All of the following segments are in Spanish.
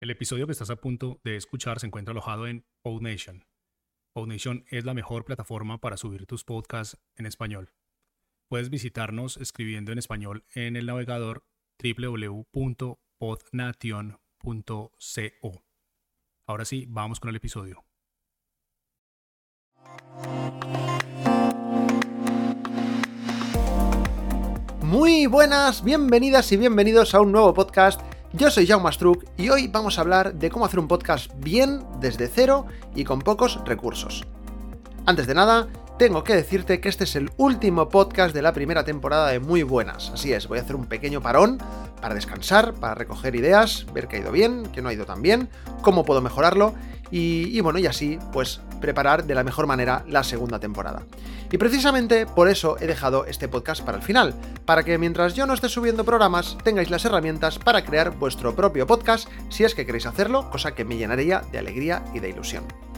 El episodio que estás a punto de escuchar se encuentra alojado en PodNation. PodNation es la mejor plataforma para subir tus podcasts en español. Puedes visitarnos escribiendo en español en el navegador www.podnation.co. Ahora sí, vamos con el episodio. Muy buenas, bienvenidas y bienvenidos a un nuevo podcast yo soy Jaume Struck y hoy vamos a hablar de cómo hacer un podcast bien desde cero y con pocos recursos. Antes de nada, tengo que decirte que este es el último podcast de la primera temporada de Muy Buenas. Así es, voy a hacer un pequeño parón para descansar, para recoger ideas, ver qué ha ido bien, qué no ha ido tan bien, cómo puedo mejorarlo y, bueno, y así pues preparar de la mejor manera la segunda temporada. Y precisamente por eso he dejado este podcast para el final, para que mientras yo no esté subiendo programas tengáis las herramientas para crear vuestro propio podcast si es que queréis hacerlo, cosa que me llenaría de alegría y de ilusión.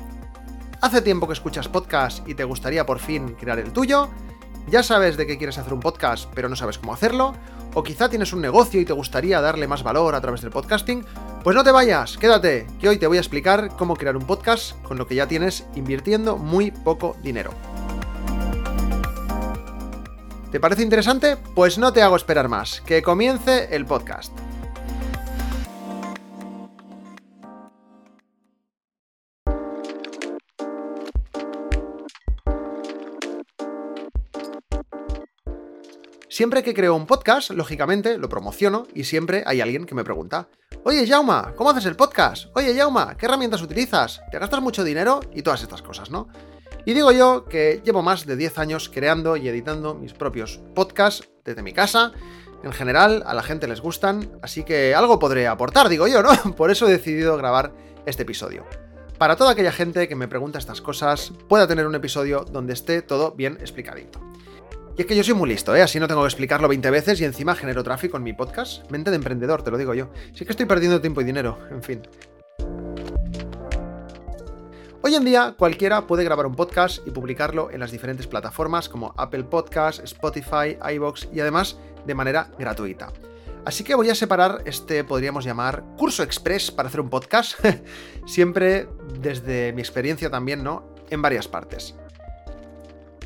¿Hace tiempo que escuchas podcast y te gustaría por fin crear el tuyo? ¿Ya sabes de qué quieres hacer un podcast pero no sabes cómo hacerlo? ¿O quizá tienes un negocio y te gustaría darle más valor a través del podcasting? Pues no te vayas, quédate, que hoy te voy a explicar cómo crear un podcast con lo que ya tienes invirtiendo muy poco dinero. ¿Te parece interesante? Pues no te hago esperar más, que comience el podcast. Siempre que creo un podcast, lógicamente lo promociono y siempre hay alguien que me pregunta, Oye, Jauma, ¿cómo haces el podcast? Oye, Jauma, ¿qué herramientas utilizas? ¿Te gastas mucho dinero? Y todas estas cosas, ¿no? Y digo yo que llevo más de 10 años creando y editando mis propios podcasts desde mi casa. En general, a la gente les gustan, así que algo podré aportar, digo yo, ¿no? Por eso he decidido grabar este episodio. Para toda aquella gente que me pregunta estas cosas, pueda tener un episodio donde esté todo bien explicadito. Y es que yo soy muy listo, ¿eh? Así no tengo que explicarlo 20 veces y encima genero tráfico en mi podcast. Mente de emprendedor, te lo digo yo. Sí que estoy perdiendo tiempo y dinero, en fin. Hoy en día cualquiera puede grabar un podcast y publicarlo en las diferentes plataformas como Apple Podcasts, Spotify, iBox y además de manera gratuita. Así que voy a separar este, podríamos llamar, curso express para hacer un podcast, siempre desde mi experiencia también, ¿no? En varias partes.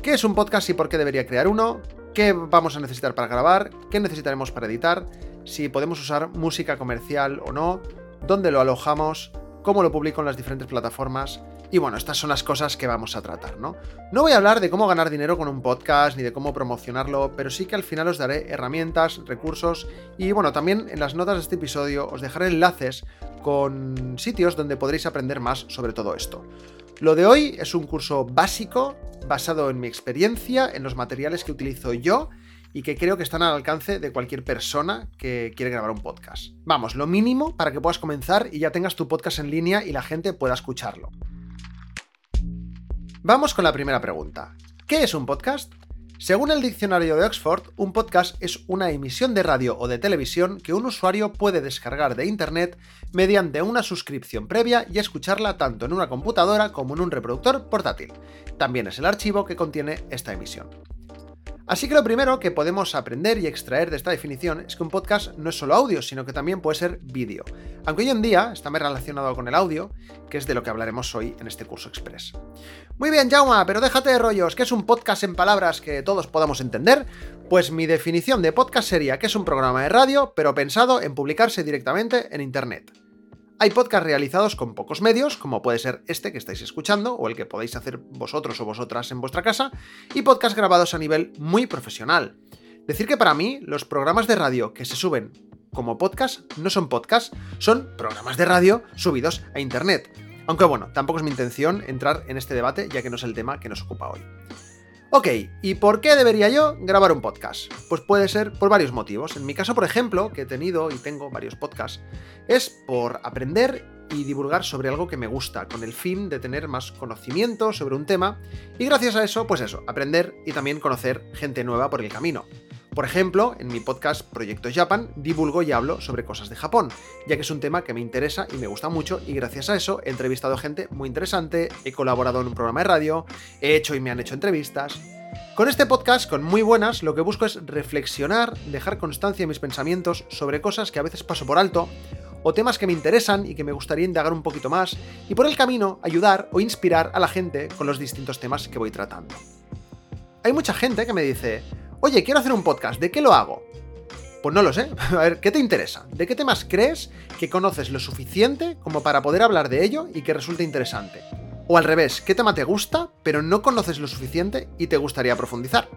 ¿Qué es un podcast y por qué debería crear uno? ¿Qué vamos a necesitar para grabar? ¿Qué necesitaremos para editar? Si podemos usar música comercial o no, dónde lo alojamos, cómo lo publico en las diferentes plataformas. Y bueno, estas son las cosas que vamos a tratar, ¿no? No voy a hablar de cómo ganar dinero con un podcast ni de cómo promocionarlo, pero sí que al final os daré herramientas, recursos y bueno, también en las notas de este episodio os dejaré enlaces con sitios donde podréis aprender más sobre todo esto. Lo de hoy es un curso básico basado en mi experiencia, en los materiales que utilizo yo y que creo que están al alcance de cualquier persona que quiere grabar un podcast. Vamos, lo mínimo para que puedas comenzar y ya tengas tu podcast en línea y la gente pueda escucharlo. Vamos con la primera pregunta. ¿Qué es un podcast? Según el diccionario de Oxford, un podcast es una emisión de radio o de televisión que un usuario puede descargar de Internet mediante una suscripción previa y escucharla tanto en una computadora como en un reproductor portátil. También es el archivo que contiene esta emisión. Así que lo primero que podemos aprender y extraer de esta definición es que un podcast no es solo audio, sino que también puede ser vídeo. Aunque hoy en día está más relacionado con el audio, que es de lo que hablaremos hoy en este curso express. Muy bien, Jauma, pero déjate de rollos, ¿qué es un podcast en palabras que todos podamos entender? Pues mi definición de podcast sería que es un programa de radio, pero pensado en publicarse directamente en Internet. Hay podcasts realizados con pocos medios, como puede ser este que estáis escuchando, o el que podéis hacer vosotros o vosotras en vuestra casa, y podcasts grabados a nivel muy profesional. Decir que para mí los programas de radio que se suben como podcast no son podcasts, son programas de radio subidos a Internet. Aunque bueno, tampoco es mi intención entrar en este debate ya que no es el tema que nos ocupa hoy. Ok, ¿y por qué debería yo grabar un podcast? Pues puede ser por varios motivos. En mi caso, por ejemplo, que he tenido y tengo varios podcasts, es por aprender y divulgar sobre algo que me gusta, con el fin de tener más conocimiento sobre un tema y gracias a eso, pues eso, aprender y también conocer gente nueva por el camino. Por ejemplo, en mi podcast Proyecto Japan divulgo y hablo sobre cosas de Japón, ya que es un tema que me interesa y me gusta mucho y gracias a eso he entrevistado a gente muy interesante, he colaborado en un programa de radio, he hecho y me han hecho entrevistas. Con este podcast, con muy buenas, lo que busco es reflexionar, dejar constancia en mis pensamientos sobre cosas que a veces paso por alto o temas que me interesan y que me gustaría indagar un poquito más, y por el camino ayudar o inspirar a la gente con los distintos temas que voy tratando. Hay mucha gente que me dice, oye, quiero hacer un podcast, ¿de qué lo hago? Pues no lo sé. A ver, ¿qué te interesa? ¿De qué temas crees que conoces lo suficiente como para poder hablar de ello y que resulte interesante? O al revés, ¿qué tema te gusta, pero no conoces lo suficiente y te gustaría profundizar?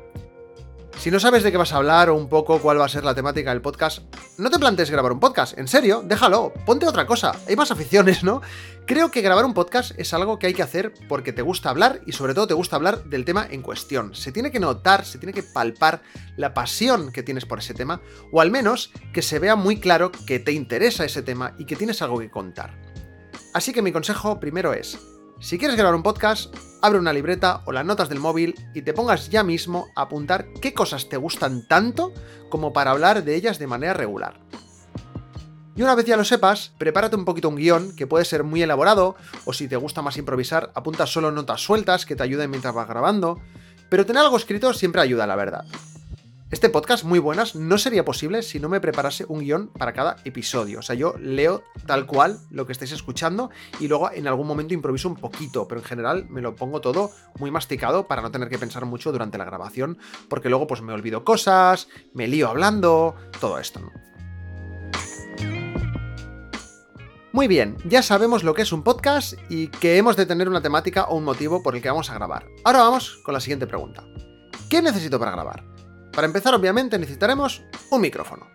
Si no sabes de qué vas a hablar o un poco cuál va a ser la temática del podcast, no te plantees grabar un podcast, en serio, déjalo, ponte otra cosa, hay más aficiones, ¿no? Creo que grabar un podcast es algo que hay que hacer porque te gusta hablar y sobre todo te gusta hablar del tema en cuestión. Se tiene que notar, se tiene que palpar la pasión que tienes por ese tema, o al menos que se vea muy claro que te interesa ese tema y que tienes algo que contar. Así que mi consejo primero es, si quieres grabar un podcast, abre una libreta o las notas del móvil y te pongas ya mismo a apuntar qué cosas te gustan tanto como para hablar de ellas de manera regular. Y una vez ya lo sepas, prepárate un poquito un guion que puede ser muy elaborado, o si te gusta más improvisar, apunta solo notas sueltas que te ayuden mientras vas grabando, pero tener algo escrito siempre ayuda, la verdad. Este podcast, muy buenas, no sería posible si no me preparase un guion para cada episodio. O sea, yo leo tal cual lo que estáis escuchando y luego en algún momento improviso un poquito, pero en general me lo pongo todo muy masticado para no tener que pensar mucho durante la grabación, porque luego pues me olvido cosas, me lío hablando, todo esto, ¿no? Muy bien, ya sabemos lo que es un podcast y que hemos de tener una temática o un motivo por el que vamos a grabar. Ahora vamos con la siguiente pregunta. ¿Qué necesito para grabar? Para empezar, obviamente, necesitaremos un micrófono.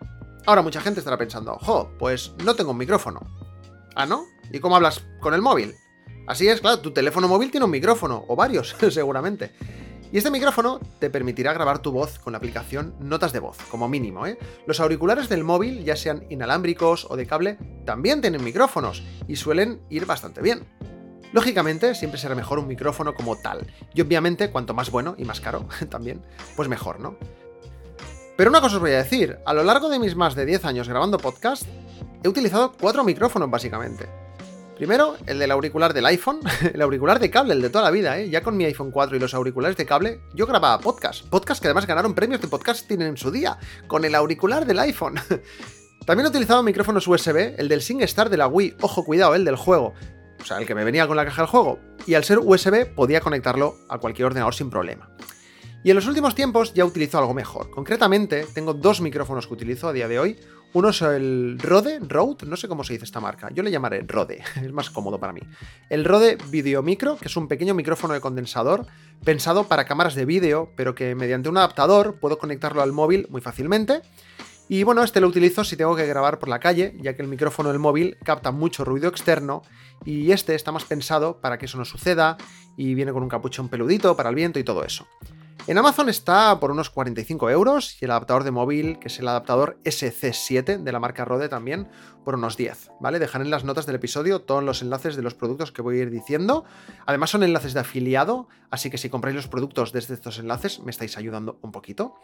Ahora mucha gente estará pensando, jo, pues no tengo un micrófono. ¿Ah, no? ¿Y cómo hablas con el móvil? Así es, claro, tu teléfono móvil tiene un micrófono, o varios, seguramente. Y este micrófono te permitirá grabar tu voz con la aplicación Notas de Voz, como mínimo, ¿eh? Los auriculares del móvil, ya sean inalámbricos o de cable, también tienen micrófonos y suelen ir bastante bien. Lógicamente, siempre será mejor un micrófono como tal. Y obviamente, cuanto más bueno y más caro también, pues mejor, ¿no? Pero una cosa os voy a decir, a lo largo de mis más de 10 años grabando podcast, he utilizado cuatro micrófonos básicamente. Primero, el del auricular del iPhone, el auricular de cable, el de toda la vida, ¿eh? Ya con mi iPhone 4 y los auriculares de cable, yo grababa podcast. Podcast que además ganaron premios de podcasting en su día, con el auricular del iPhone. También he utilizado micrófonos USB, el del SingStar de la Wii, ojo, cuidado, el del juego. O sea, el que me venía con la caja del juego. Y al ser USB podía conectarlo a cualquier ordenador sin problema. Y en los últimos tiempos ya utilizo algo mejor. Concretamente, tengo dos micrófonos que utilizo a día de hoy. Uno es el Rode, Rode, no sé cómo se dice esta marca. Yo le llamaré Rode, es más cómodo para mí. El Rode Video Micro, que es un pequeño micrófono de condensador pensado para cámaras de vídeo, pero que mediante un adaptador puedo conectarlo al móvil muy fácilmente. Y bueno, este lo utilizo si tengo que grabar por la calle, ya que el micrófono del móvil capta mucho ruido externo y este está más pensado para que eso no suceda y viene con un capuchón peludito para el viento y todo eso. En Amazon está por unos 45 euros y el adaptador de móvil, que es el adaptador SC7 de la marca Rode también, por unos 10, ¿vale? Dejaré en las notas del episodio todos los enlaces de los productos que voy a ir diciendo. Además son enlaces de afiliado, así que si compráis los productos desde estos enlaces me estáis ayudando un poquito.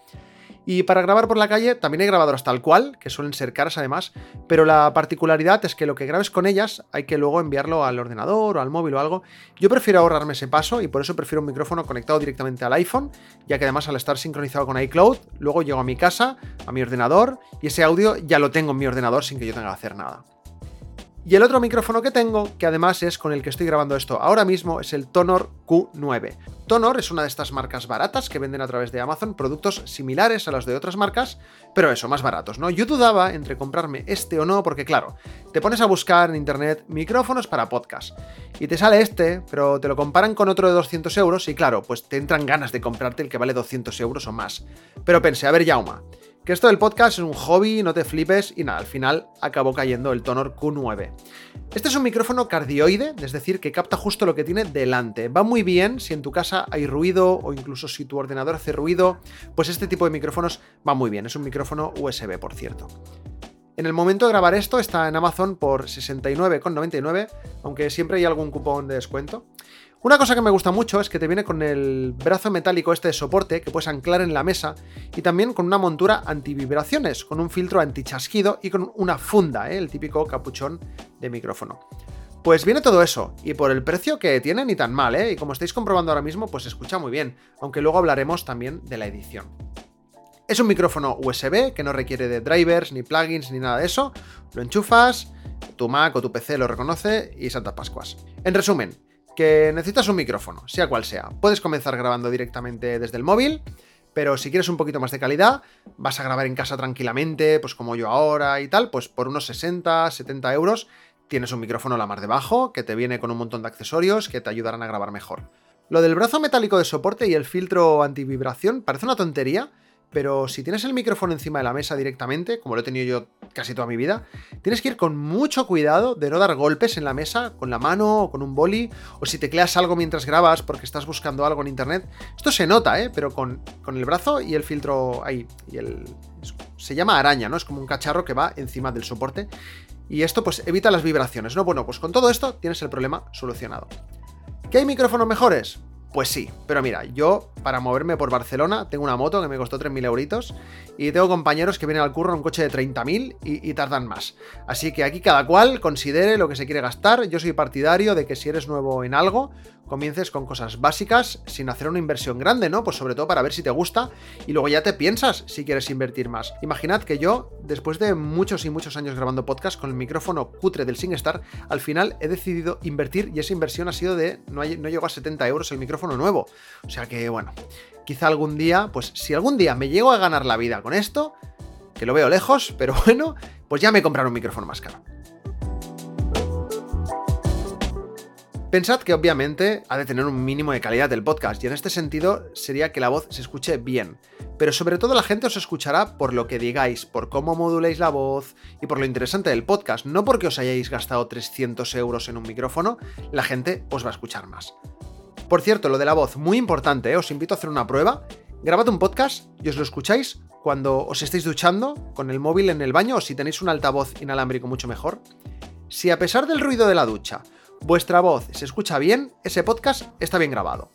Y para grabar por la calle también hay grabadoras tal cual, que suelen ser caras además, pero la particularidad es que lo que grabes con ellas hay que luego enviarlo al ordenador o al móvil o algo. Yo prefiero ahorrarme ese paso y por eso prefiero un micrófono conectado directamente al iPhone, ya que además al estar sincronizado con iCloud, luego llego a mi casa, a mi ordenador y ese audio ya lo tengo en mi ordenador sin que yo tenga que hacer nada. Y el otro micrófono que tengo, que además es con el que estoy grabando esto ahora mismo, es el Tonor Q9. Tonor es una de estas marcas baratas que venden a través de Amazon productos similares a los de otras marcas, pero eso, más baratos, ¿no? Yo dudaba entre comprarme este o no, porque claro, te pones a buscar en internet micrófonos para podcast y te sale este, pero te lo comparan con otro de 200 euros y claro, pues te entran ganas de comprarte el que vale 200 euros o más. Pero pensé, a ver, Yauma. Que esto del podcast es un hobby, no te flipes y nada, al final acabó cayendo el Tonor Q9. Este es un micrófono cardioide, es decir, que capta justo lo que tiene delante. Va muy bien si en tu casa hay ruido o incluso si tu ordenador hace ruido, pues este tipo de micrófonos va muy bien. Es un micrófono USB, por cierto. En el momento de grabar esto está en Amazon por 69,99, aunque siempre hay algún cupón de descuento. Una cosa que me gusta mucho es que te viene con el brazo metálico este de soporte que puedes anclar en la mesa y también con una montura antivibraciones, con un filtro antichasquido y con una funda, ¿eh? el típico capuchón de micrófono. Pues viene todo eso, y por el precio que tiene ni tan mal, ¿eh? Y como estáis comprobando ahora mismo, pues escucha muy bien, aunque luego hablaremos también de la edición. Es un micrófono USB que no requiere de drivers, ni plugins, ni nada de eso. Lo enchufas, tu Mac o tu PC lo reconoce y Santas Pascuas. En resumen, que necesitas un micrófono, sea cual sea. Puedes comenzar grabando directamente desde el móvil, pero si quieres un poquito más de calidad, vas a grabar en casa tranquilamente, pues como yo ahora y tal, pues por unos 60, 70 euros tienes un micrófono la mar debajo, que te viene con un montón de accesorios que te ayudarán a grabar mejor. Lo del brazo metálico de soporte y el filtro antivibración parece una tontería, pero si tienes el micrófono encima de la mesa directamente, como lo he tenido yo casi toda mi vida, tienes que ir con mucho cuidado de no dar golpes en la mesa con la mano o con un boli, o si tecleas algo mientras grabas porque estás buscando algo en internet. Esto se nota, ¿eh? Pero con, con el brazo y el filtro ahí, y el... Se llama araña, ¿no? Es como un cacharro que va encima del soporte. Y esto pues evita las vibraciones, ¿no? Bueno, pues con todo esto tienes el problema solucionado. ¿Qué hay micrófonos mejores? Pues sí, pero mira, yo para moverme por Barcelona tengo una moto que me costó 3.000 euritos y tengo compañeros que vienen al curro en un coche de 30.000 y, y tardan más. Así que aquí cada cual considere lo que se quiere gastar. Yo soy partidario de que si eres nuevo en algo, comiences con cosas básicas sin hacer una inversión grande, ¿no? Pues sobre todo para ver si te gusta y luego ya te piensas si quieres invertir más. Imaginad que yo, después de muchos y muchos años grabando podcast con el micrófono cutre del SingStar, al final he decidido invertir y esa inversión ha sido de, no, no llegó a 70 euros el micrófono nuevo. O sea que, bueno, quizá algún día, pues si algún día me llego a ganar la vida con esto, que lo veo lejos, pero bueno, pues ya me compraré un micrófono más caro. Pensad que obviamente ha de tener un mínimo de calidad el podcast y en este sentido sería que la voz se escuche bien. Pero sobre todo la gente os escuchará por lo que digáis, por cómo moduléis la voz y por lo interesante del podcast, no porque os hayáis gastado 300 euros en un micrófono, la gente os va a escuchar más. Por cierto, lo de la voz, muy importante, ¿eh? os invito a hacer una prueba. Grabad un podcast y os lo escucháis cuando os estéis duchando, con el móvil en el baño o si tenéis un altavoz inalámbrico mucho mejor. Si a pesar del ruido de la ducha vuestra voz se escucha bien, ese podcast está bien grabado.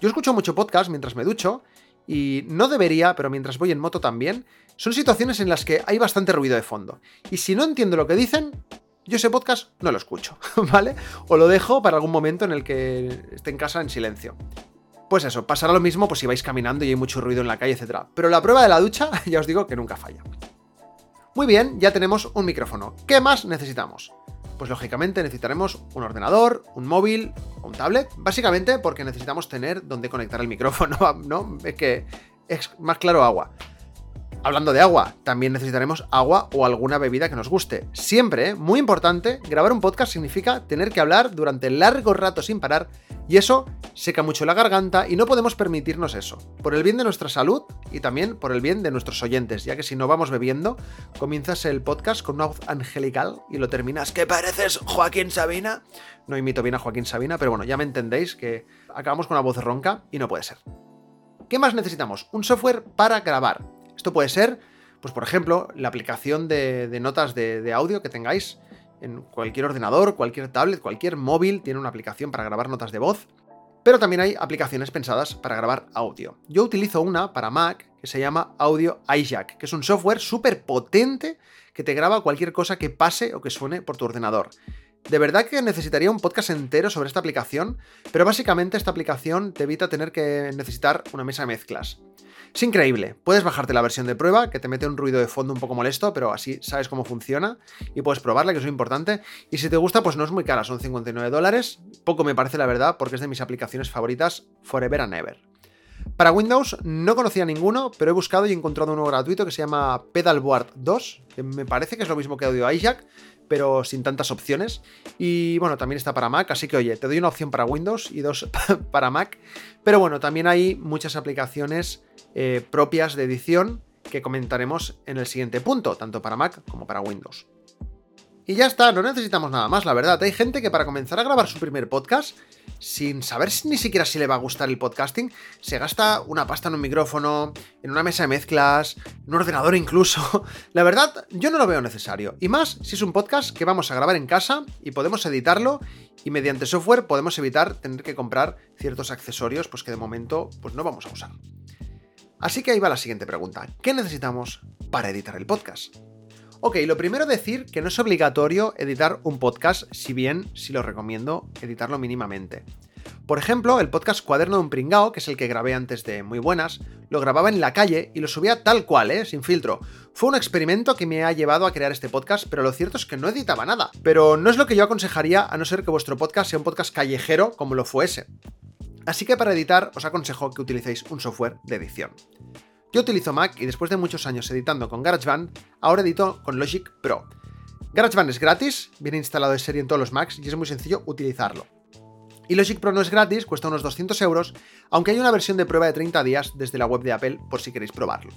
Yo escucho mucho podcast mientras me ducho y no debería, pero mientras voy en moto también, son situaciones en las que hay bastante ruido de fondo. Y si no entiendo lo que dicen, yo ese podcast no lo escucho, ¿vale? O lo dejo para algún momento en el que esté en casa en silencio. Pues eso, pasará lo mismo pues si vais caminando y hay mucho ruido en la calle, etc. Pero la prueba de la ducha, ya os digo que nunca falla. Muy bien, ya tenemos un micrófono. ¿Qué más necesitamos? Pues lógicamente necesitaremos un ordenador, un móvil un tablet, básicamente porque necesitamos tener donde conectar el micrófono, ¿no? Es que es más claro agua. Hablando de agua, también necesitaremos agua o alguna bebida que nos guste. Siempre, ¿eh? muy importante, grabar un podcast significa tener que hablar durante largos ratos sin parar y eso seca mucho la garganta y no podemos permitirnos eso. Por el bien de nuestra salud y también por el bien de nuestros oyentes, ya que si no vamos bebiendo, comienzas el podcast con una voz angelical y lo terminas que pareces Joaquín Sabina. No imito bien a Joaquín Sabina, pero bueno, ya me entendéis que acabamos con una voz ronca y no puede ser. ¿Qué más necesitamos? Un software para grabar. Esto puede ser, pues por ejemplo, la aplicación de, notas de, de audio que tengáis en cualquier ordenador, cualquier tablet, cualquier móvil tiene una aplicación para grabar notas de voz. Pero también hay aplicaciones pensadas para grabar audio. Yo utilizo una para Mac que se llama Audio iJack, que es un software súper potente que te graba cualquier cosa que pase o que suene por tu ordenador. De verdad que necesitaría un podcast entero sobre esta aplicación, pero básicamente esta aplicación te evita tener que necesitar una mesa de mezclas. Es increíble, puedes bajarte la versión de prueba que te mete un ruido de fondo un poco molesto, pero así sabes cómo funciona y puedes probarla, que es importante. Y si te gusta, pues no es muy cara, son 59 dólares. Poco me parece la verdad, porque es de mis aplicaciones favoritas forever and ever. Para Windows no conocía ninguno, pero he buscado y encontrado uno gratuito que se llama Pedalboard 2, que me parece que es lo mismo que Audio iJack, pero sin tantas opciones. Y bueno, también está para Mac, así que oye, te doy una opción para Windows y dos para Mac. Pero bueno, también hay muchas aplicaciones eh, propias de edición que comentaremos en el siguiente punto, tanto para Mac como para Windows. Y ya está, no necesitamos nada más, la verdad. Hay gente que para comenzar a grabar su primer podcast, sin saber ni siquiera si le va a gustar el podcasting, se gasta una pasta en un micrófono, en una mesa de mezclas, en un ordenador incluso. La verdad, yo no lo veo necesario. Y más si es un podcast que vamos a grabar en casa y podemos editarlo y mediante software podemos evitar tener que comprar ciertos accesorios pues que de momento pues no vamos a usar. Así que ahí va la siguiente pregunta. ¿Qué necesitamos para editar el podcast? Ok, lo primero decir que no es obligatorio editar un podcast, si bien sí lo recomiendo editarlo mínimamente. Por ejemplo, el podcast Cuaderno de un Pringao, que es el que grabé antes de Muy Buenas, lo grababa en la calle y lo subía tal cual, ¿eh? sin filtro. Fue un experimento que me ha llevado a crear este podcast, pero lo cierto es que no editaba nada. Pero no es lo que yo aconsejaría a no ser que vuestro podcast sea un podcast callejero como lo fue ese. Así que para editar os aconsejo que utilicéis un software de edición. Yo utilizo Mac y después de muchos años editando con GarageBand, ahora edito con Logic Pro. GarageBand es gratis, viene instalado de serie en todos los Macs y es muy sencillo utilizarlo. Y Logic Pro no es gratis, cuesta unos 200 euros, aunque hay una versión de prueba de 30 días desde la web de Apple por si queréis probarlo.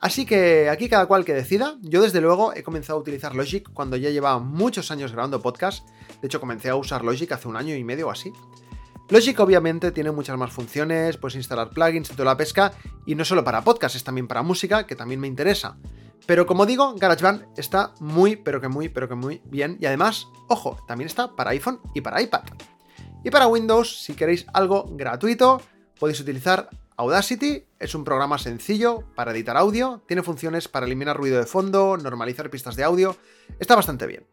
Así que aquí cada cual que decida, yo desde luego he comenzado a utilizar Logic cuando ya llevaba muchos años grabando podcast, de hecho comencé a usar Logic hace un año y medio o así. Logic obviamente tiene muchas más funciones, puedes instalar plugins y toda la pesca, y no solo para podcast, es también para música, que también me interesa. Pero como digo, GarageBand está muy, pero que muy, pero que muy bien, y además, ojo, también está para iPhone y para iPad. Y para Windows, si queréis algo gratuito, podéis utilizar Audacity. Es un programa sencillo para editar audio, tiene funciones para eliminar ruido de fondo, normalizar pistas de audio, está bastante bien.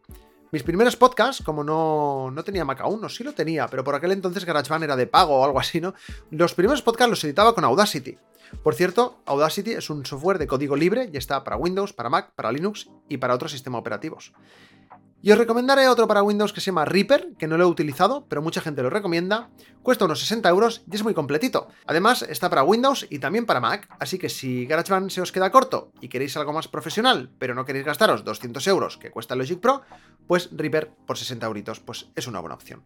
Mis primeros podcasts, como no, no tenía Mac aún, no sí lo tenía, pero por aquel entonces GarageBand era de pago o algo así, ¿no? Los primeros podcasts los editaba con Audacity. Por cierto, Audacity es un software de código libre y está para Windows, para Mac, para Linux y para otros sistemas operativos. Y os recomendaré otro para Windows que se llama Reaper, que no lo he utilizado, pero mucha gente lo recomienda. Cuesta unos 60 euros y es muy completito. Además, está para Windows y también para Mac, así que si GarageBand se os queda corto y queréis algo más profesional, pero no queréis gastaros 200 euros que cuesta Logic Pro, pues Reaper por 60 euritos, pues es una buena opción.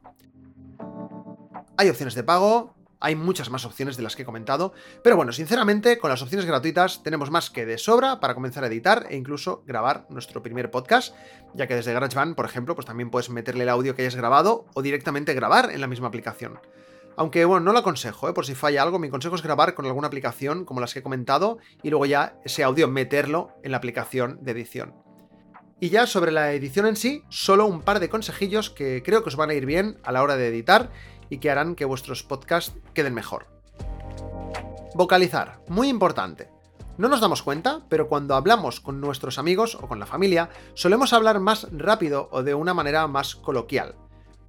Hay opciones de pago, hay muchas más opciones de las que he comentado, pero bueno, sinceramente, con las opciones gratuitas tenemos más que de sobra para comenzar a editar e incluso grabar nuestro primer podcast, ya que desde GarageBand, por ejemplo, pues también puedes meterle el audio que hayas grabado o directamente grabar en la misma aplicación. Aunque bueno, no lo aconsejo, ¿eh? por si falla algo, mi consejo es grabar con alguna aplicación como las que he comentado y luego ya ese audio meterlo en la aplicación de edición. Y ya sobre la edición en sí, solo un par de consejillos que creo que os van a ir bien a la hora de editar y que harán que vuestros podcasts queden mejor. Vocalizar, muy importante. No nos damos cuenta, pero cuando hablamos con nuestros amigos o con la familia, solemos hablar más rápido o de una manera más coloquial.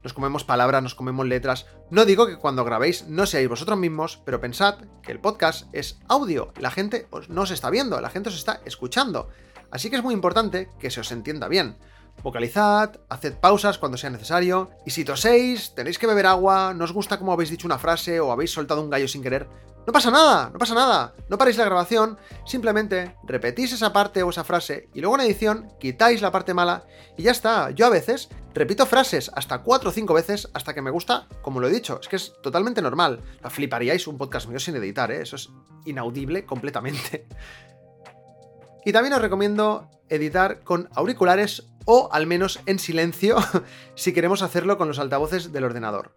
Nos comemos palabras, nos comemos letras. No digo que cuando grabéis no seáis vosotros mismos, pero pensad que el podcast es audio. La gente no os está viendo, la gente os está escuchando. Así que es muy importante que se os entienda bien. Vocalizad, haced pausas cuando sea necesario, y si toséis, tenéis que beber agua, no os gusta cómo habéis dicho una frase o habéis soltado un gallo sin querer, no pasa nada, no pasa nada, no paréis la grabación, simplemente repetís esa parte o esa frase y luego en edición quitáis la parte mala y ya está. Yo a veces repito frases hasta 4 o 5 veces hasta que me gusta, como lo he dicho, es que es totalmente normal. La fliparíais un podcast mío sin editar, ¿eh? eso es inaudible completamente. Y también os recomiendo editar con auriculares o al menos en silencio si queremos hacerlo con los altavoces del ordenador.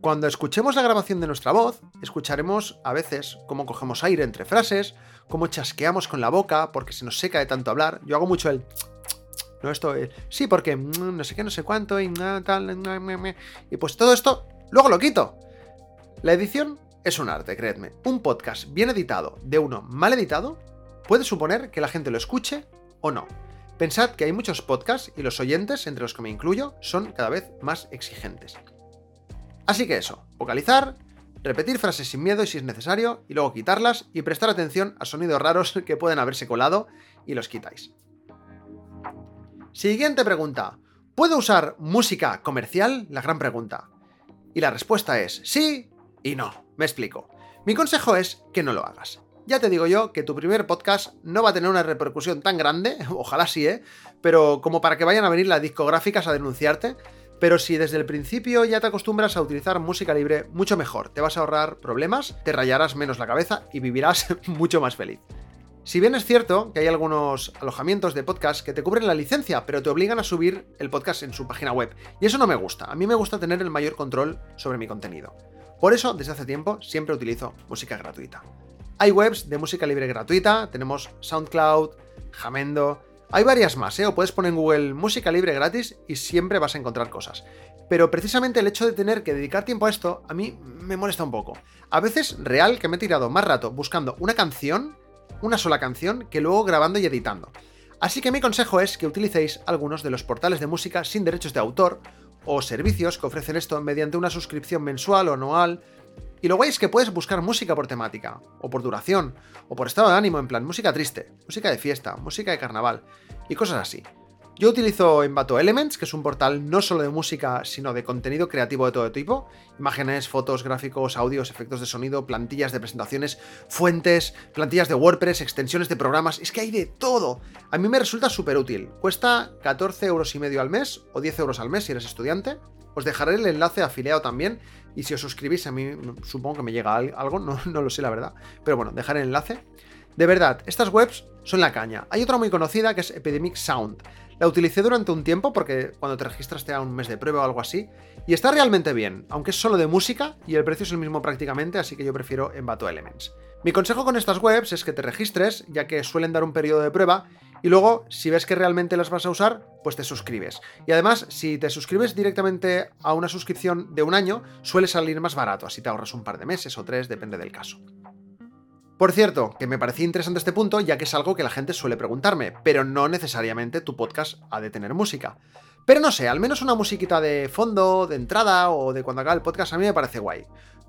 Cuando escuchemos la grabación de nuestra voz, escucharemos a veces cómo cogemos aire entre frases, cómo chasqueamos con la boca porque se nos seca de tanto hablar. Yo hago mucho el... No, esto es... Sí, porque mm, no sé qué, no sé cuánto y tal... Y pues todo esto luego lo quito. La edición es un arte, creedme. Un podcast bien editado de uno mal editado puede suponer que la gente lo escuche o no. Pensad que hay muchos podcasts y los oyentes, entre los que me incluyo, son cada vez más exigentes. Así que eso, vocalizar, repetir frases sin miedo y si es necesario, y luego quitarlas y prestar atención a sonidos raros que pueden haberse colado y los quitáis. Siguiente pregunta. ¿Puedo usar música comercial? La gran pregunta. Y la respuesta es sí y no. Me explico. Mi consejo es que no lo hagas. Ya te digo yo que tu primer podcast no va a tener una repercusión tan grande, ojalá sí, ¿eh? Pero como para que vayan a venir las discográficas a denunciarte. Pero si desde el principio ya te acostumbras a utilizar música libre, mucho mejor. Te vas a ahorrar problemas, te rayarás menos la cabeza y vivirás mucho más feliz. Si bien es cierto que hay algunos alojamientos de podcast que te cubren la licencia, pero te obligan a subir el podcast en su página web. Y eso no me gusta. A mí me gusta tener el mayor control sobre mi contenido. Por eso, desde hace tiempo, siempre utilizo música gratuita. Hay webs de música libre gratuita, tenemos SoundCloud, Jamendo, hay varias más, ¿eh? o puedes poner en Google música libre gratis y siempre vas a encontrar cosas. Pero precisamente el hecho de tener que dedicar tiempo a esto a mí me molesta un poco. A veces real que me he tirado más rato buscando una canción, una sola canción, que luego grabando y editando. Así que mi consejo es que utilicéis algunos de los portales de música sin derechos de autor o servicios que ofrecen esto mediante una suscripción mensual o anual. Y lo guay es que puedes buscar música por temática, o por duración, o por estado de ánimo, en plan música triste, música de fiesta, música de carnaval, y cosas así. Yo utilizo Envato Elements, que es un portal no solo de música, sino de contenido creativo de todo tipo. Imágenes, fotos, gráficos, audios, efectos de sonido, plantillas de presentaciones, fuentes, plantillas de WordPress, extensiones de programas. Es que hay de todo. A mí me resulta súper útil. Cuesta 14 euros y medio al mes o 10 euros al mes si eres estudiante. Os dejaré el enlace afiliado también. Y si os suscribís, a mí supongo que me llega algo, no, no lo sé la verdad. Pero bueno, dejaré el enlace. De verdad, estas webs son la caña. Hay otra muy conocida que es Epidemic Sound. La utilicé durante un tiempo porque cuando te registras te da un mes de prueba o algo así. Y está realmente bien, aunque es solo de música y el precio es el mismo prácticamente, así que yo prefiero Envato Elements. Mi consejo con estas webs es que te registres, ya que suelen dar un periodo de prueba, y luego, si ves que realmente las vas a usar, pues te suscribes. Y además, si te suscribes directamente a una suscripción de un año, suele salir más barato, así te ahorras un par de meses o tres, depende del caso. Por cierto, que me parecía interesante este punto, ya que es algo que la gente suele preguntarme, pero no necesariamente tu podcast ha de tener música. Pero no sé, al menos una musiquita de fondo, de entrada o de cuando haga el podcast a mí me parece guay.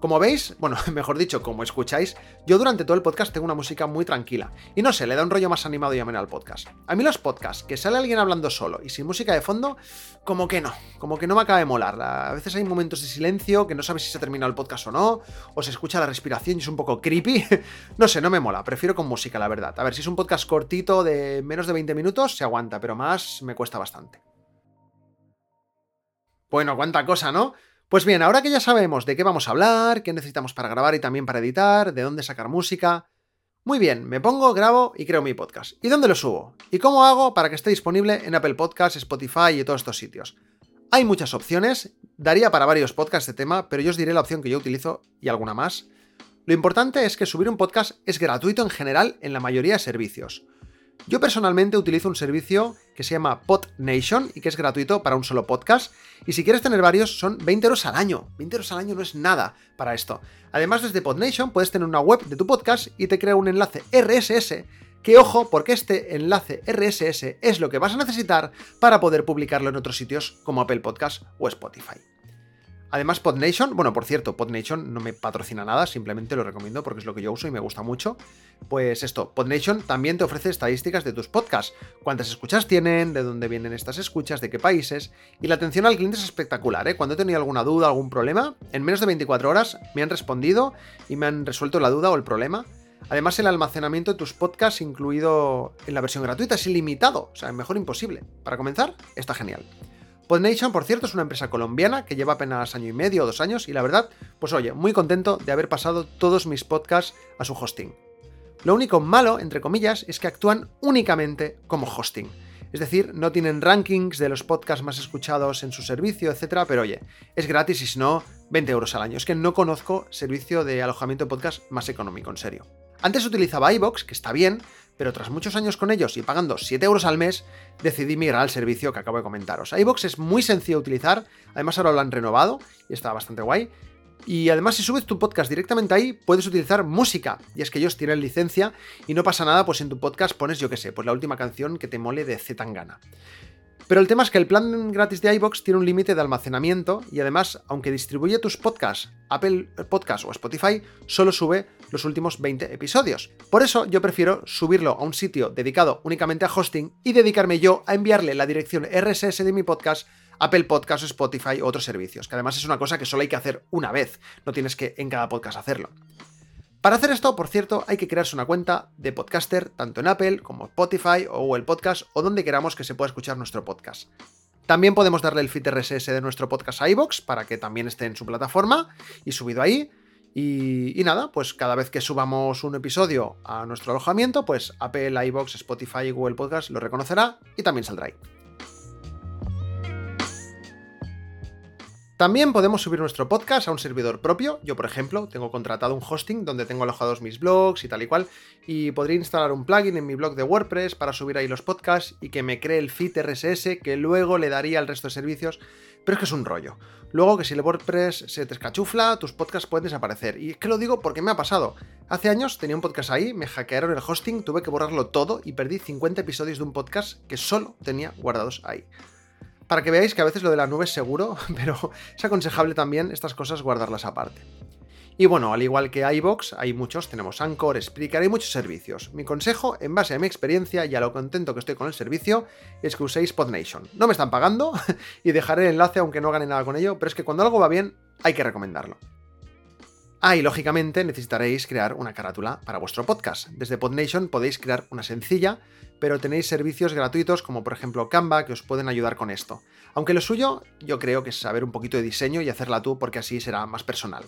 Como veis, bueno, mejor dicho, como escucháis, yo durante todo el podcast tengo una música muy tranquila. Y no sé, le da un rollo más animado y ameno al podcast. A mí los podcasts, que sale alguien hablando solo y sin música de fondo, como que no, como que no me acaba de molar. A veces hay momentos de silencio que no sabes si se ha terminado el podcast o no, o se escucha la respiración y es un poco creepy. no sé, no me mola, prefiero con música, la verdad. A ver, si es un podcast cortito de menos de 20 minutos, se aguanta, pero más me cuesta bastante. Bueno, cuánta cosa, ¿no? Pues bien, ahora que ya sabemos de qué vamos a hablar, qué necesitamos para grabar y también para editar, de dónde sacar música. Muy bien, me pongo, grabo y creo mi podcast. ¿Y dónde lo subo? ¿Y cómo hago para que esté disponible en Apple Podcasts, Spotify y todos estos sitios? Hay muchas opciones, daría para varios podcasts de tema, pero yo os diré la opción que yo utilizo y alguna más. Lo importante es que subir un podcast es gratuito en general en la mayoría de servicios. Yo personalmente utilizo un servicio que se llama PodNation y que es gratuito para un solo podcast. Y si quieres tener varios, son 20 euros al año. 20 euros al año no es nada para esto. Además, desde PodNation puedes tener una web de tu podcast y te crea un enlace RSS. Que ojo, porque este enlace RSS es lo que vas a necesitar para poder publicarlo en otros sitios como Apple Podcast o Spotify. Además, PodNation, bueno, por cierto, PodNation no me patrocina nada, simplemente lo recomiendo porque es lo que yo uso y me gusta mucho. Pues esto, PodNation también te ofrece estadísticas de tus podcasts, cuántas escuchas tienen, de dónde vienen estas escuchas, de qué países, y la atención al cliente es espectacular, ¿eh? Cuando he tenido alguna duda, algún problema, en menos de 24 horas me han respondido y me han resuelto la duda o el problema. Además, el almacenamiento de tus podcasts, incluido en la versión gratuita, es ilimitado, o sea, mejor imposible. Para comenzar, está genial. PodNation, por cierto, es una empresa colombiana que lleva apenas año y medio o dos años y la verdad, pues oye, muy contento de haber pasado todos mis podcasts a su hosting. Lo único malo, entre comillas, es que actúan únicamente como hosting. Es decir, no tienen rankings de los podcasts más escuchados en su servicio, etc. Pero oye, es gratis y si no, 20 euros al año. Es que no conozco servicio de alojamiento de podcast más económico, en serio. Antes utilizaba iBox, que está bien, pero tras muchos años con ellos y pagando 7 euros al mes, decidí migrar al servicio que acabo de comentaros. iBox es muy sencillo de utilizar, además ahora lo han renovado y está bastante guay. Y además si subes tu podcast directamente ahí, puedes utilizar música. Y es que ellos tienen licencia y no pasa nada, pues en tu podcast pones, yo qué sé, pues la última canción que te mole de Z Tangana. Pero el tema es que el plan gratis de iBox tiene un límite de almacenamiento y además, aunque distribuye tus podcasts Apple Podcast o Spotify, solo sube los últimos 20 episodios. Por eso yo prefiero subirlo a un sitio dedicado únicamente a hosting y dedicarme yo a enviarle la dirección RSS de mi podcast Apple Podcast Spotify u otros servicios, que además es una cosa que solo hay que hacer una vez, no tienes que en cada podcast hacerlo. Para hacer esto, por cierto, hay que crearse una cuenta de podcaster tanto en Apple como Spotify o Google Podcast o donde queramos que se pueda escuchar nuestro podcast. También podemos darle el feed RSS de nuestro podcast a iBox para que también esté en su plataforma y subido ahí. Y, nada, pues cada vez que subamos un episodio a nuestro alojamiento, pues Apple, iBox, Spotify Google Podcast lo reconocerá y también saldrá ahí. También podemos subir nuestro podcast a un servidor propio. Yo, por ejemplo, tengo contratado un hosting donde tengo alojados mis blogs y tal y cual. Y podría instalar un plugin en mi blog de WordPress para subir ahí los podcasts y que me cree el feed RSS que luego le daría al resto de servicios. Pero es que es un rollo. Luego que si el WordPress se te escachufla, tus podcasts pueden desaparecer. Y es que lo digo porque me ha pasado. Hace años tenía un podcast ahí, me hackearon el hosting, tuve que borrarlo todo y perdí 50 episodios de un podcast que solo tenía guardados ahí. para que veáis que a veces lo de la nube es seguro, pero es aconsejable también estas cosas guardarlas aparte. Y bueno, al igual que iBox, hay muchos, tenemos Anchor, Spreaker, hay muchos servicios. Mi consejo, en base a mi experiencia y a lo contento que estoy con el servicio, es que uséis PodNation. No me están pagando y dejaré el enlace aunque no gane nada con ello, pero es que cuando algo va bien, hay que recomendarlo. Ah, y lógicamente necesitaréis crear una carátula para vuestro podcast. Desde PodNation podéis crear una sencilla, pero tenéis servicios gratuitos como por ejemplo Canva que os pueden ayudar con esto. Aunque lo suyo yo creo que es saber un poquito de diseño y hacerla tú porque así será más personal.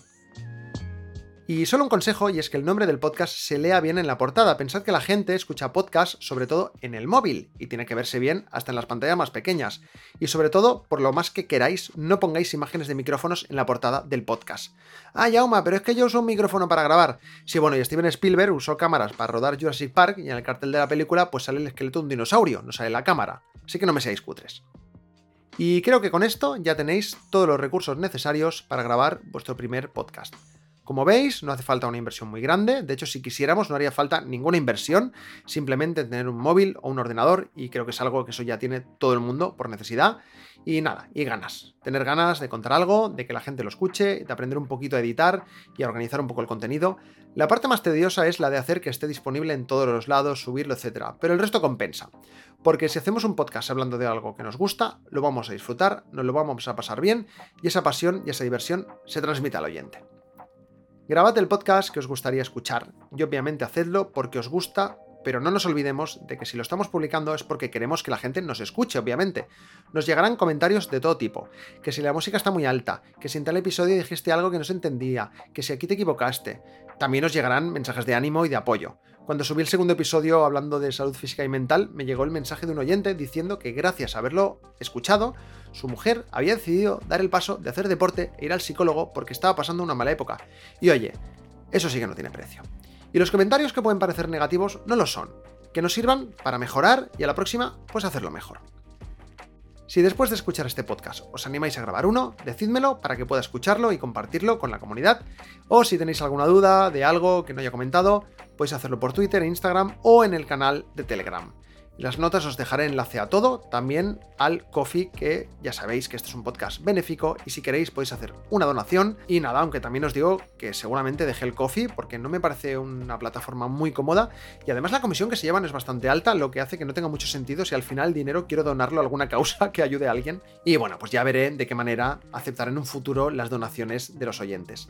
Y solo un consejo, y es que el nombre del podcast se lea bien en la portada. Pensad que la gente escucha podcast sobre todo en el móvil, y tiene que verse bien hasta en las pantallas más pequeñas. Y sobre todo, por lo más que queráis, no pongáis imágenes de micrófonos en la portada del podcast. Ah, Yauma, pero es que yo uso un micrófono para grabar. Sí, bueno, y Steven Spielberg usó cámaras para rodar Jurassic Park, y en el cartel de la película pues sale el esqueleto de un dinosaurio, no sale la cámara. Así que no me seáis cutres. Y creo que con esto ya tenéis todos los recursos necesarios para grabar vuestro primer podcast. Como veis, no hace falta una inversión muy grande, de hecho si quisiéramos no haría falta ninguna inversión, simplemente tener un móvil o un ordenador y creo que es algo que eso ya tiene todo el mundo por necesidad. Y nada, y ganas, tener ganas de contar algo, de que la gente lo escuche, de aprender un poquito a editar y a organizar un poco el contenido. La parte más tediosa es la de hacer que esté disponible en todos los lados, subirlo, etc. Pero el resto compensa. Porque si hacemos un podcast hablando de algo que nos gusta, lo vamos a disfrutar, nos lo vamos a pasar bien y esa pasión y esa diversión se transmite al oyente. Grabad el podcast que os gustaría escuchar y obviamente hacedlo porque os gusta, pero no nos olvidemos de que si lo estamos publicando es porque queremos que la gente nos escuche, obviamente. Nos llegarán comentarios de todo tipo, que si la música está muy alta, que si en tal episodio dijiste algo que no se entendía, que si aquí te equivocaste. También nos llegarán mensajes de ánimo y de apoyo. Cuando subí el segundo episodio hablando de salud física y mental, me llegó el mensaje de un oyente diciendo que gracias a haberlo escuchado, su mujer había decidido dar el paso de hacer deporte e ir al psicólogo porque estaba pasando una mala época. Y oye, eso sí que no tiene precio. Y los comentarios que pueden parecer negativos no lo son, que nos sirvan para mejorar y a la próxima, pues hacerlo mejor. Si después de escuchar este podcast os animáis a grabar uno, decídmelo para que pueda escucharlo y compartirlo con la comunidad. O si tenéis alguna duda de algo que no haya comentado, podéis hacerlo por Twitter, Instagram o en el canal de Telegram. Las notas os dejaré enlace a todo, también al Coffee, que ya sabéis que este es un podcast benéfico y si queréis podéis hacer una donación. Y nada, aunque también os digo que seguramente dejé el Coffee porque no me parece una plataforma muy cómoda y además la comisión que se llevan es bastante alta, lo que hace que no tenga mucho sentido si al final el dinero quiero donarlo a alguna causa que ayude a alguien. Y bueno, pues ya veré de qué manera aceptar en un futuro las donaciones de los oyentes.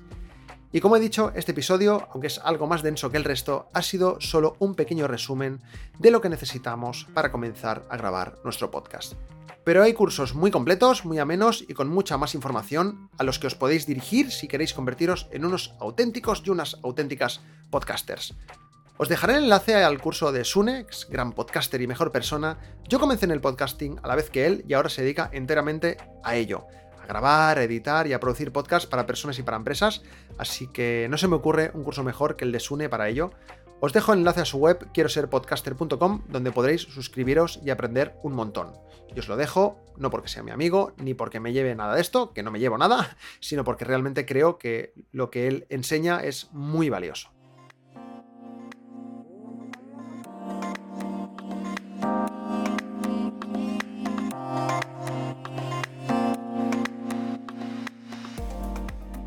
Y como he dicho, este episodio, aunque es algo más denso que el resto, ha sido solo un pequeño resumen de lo que necesitamos para comenzar a grabar nuestro podcast. Pero hay cursos muy completos, muy amenos y con mucha más información a los que os podéis dirigir si queréis convertiros en unos auténticos y unas auténticas podcasters. Os dejaré el enlace al curso de Sunex, gran podcaster y mejor persona. Yo comencé en el podcasting a la vez que él y ahora se dedica enteramente a ello grabar, editar y a producir podcasts para personas y para empresas, así que no se me ocurre un curso mejor que el de Sune para ello. Os dejo el enlace a su web quiero ser podcaster.com donde podréis suscribiros y aprender un montón. Y os lo dejo no porque sea mi amigo ni porque me lleve nada de esto, que no me llevo nada, sino porque realmente creo que lo que él enseña es muy valioso.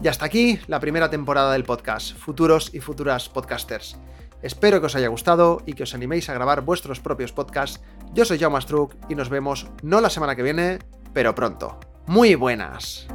Y hasta aquí la primera temporada del podcast, futuros y futuras podcasters. Espero que os haya gustado y que os animéis a grabar vuestros propios podcasts. Yo soy Jaume Struck y nos vemos no la semana que viene, pero pronto. Muy buenas.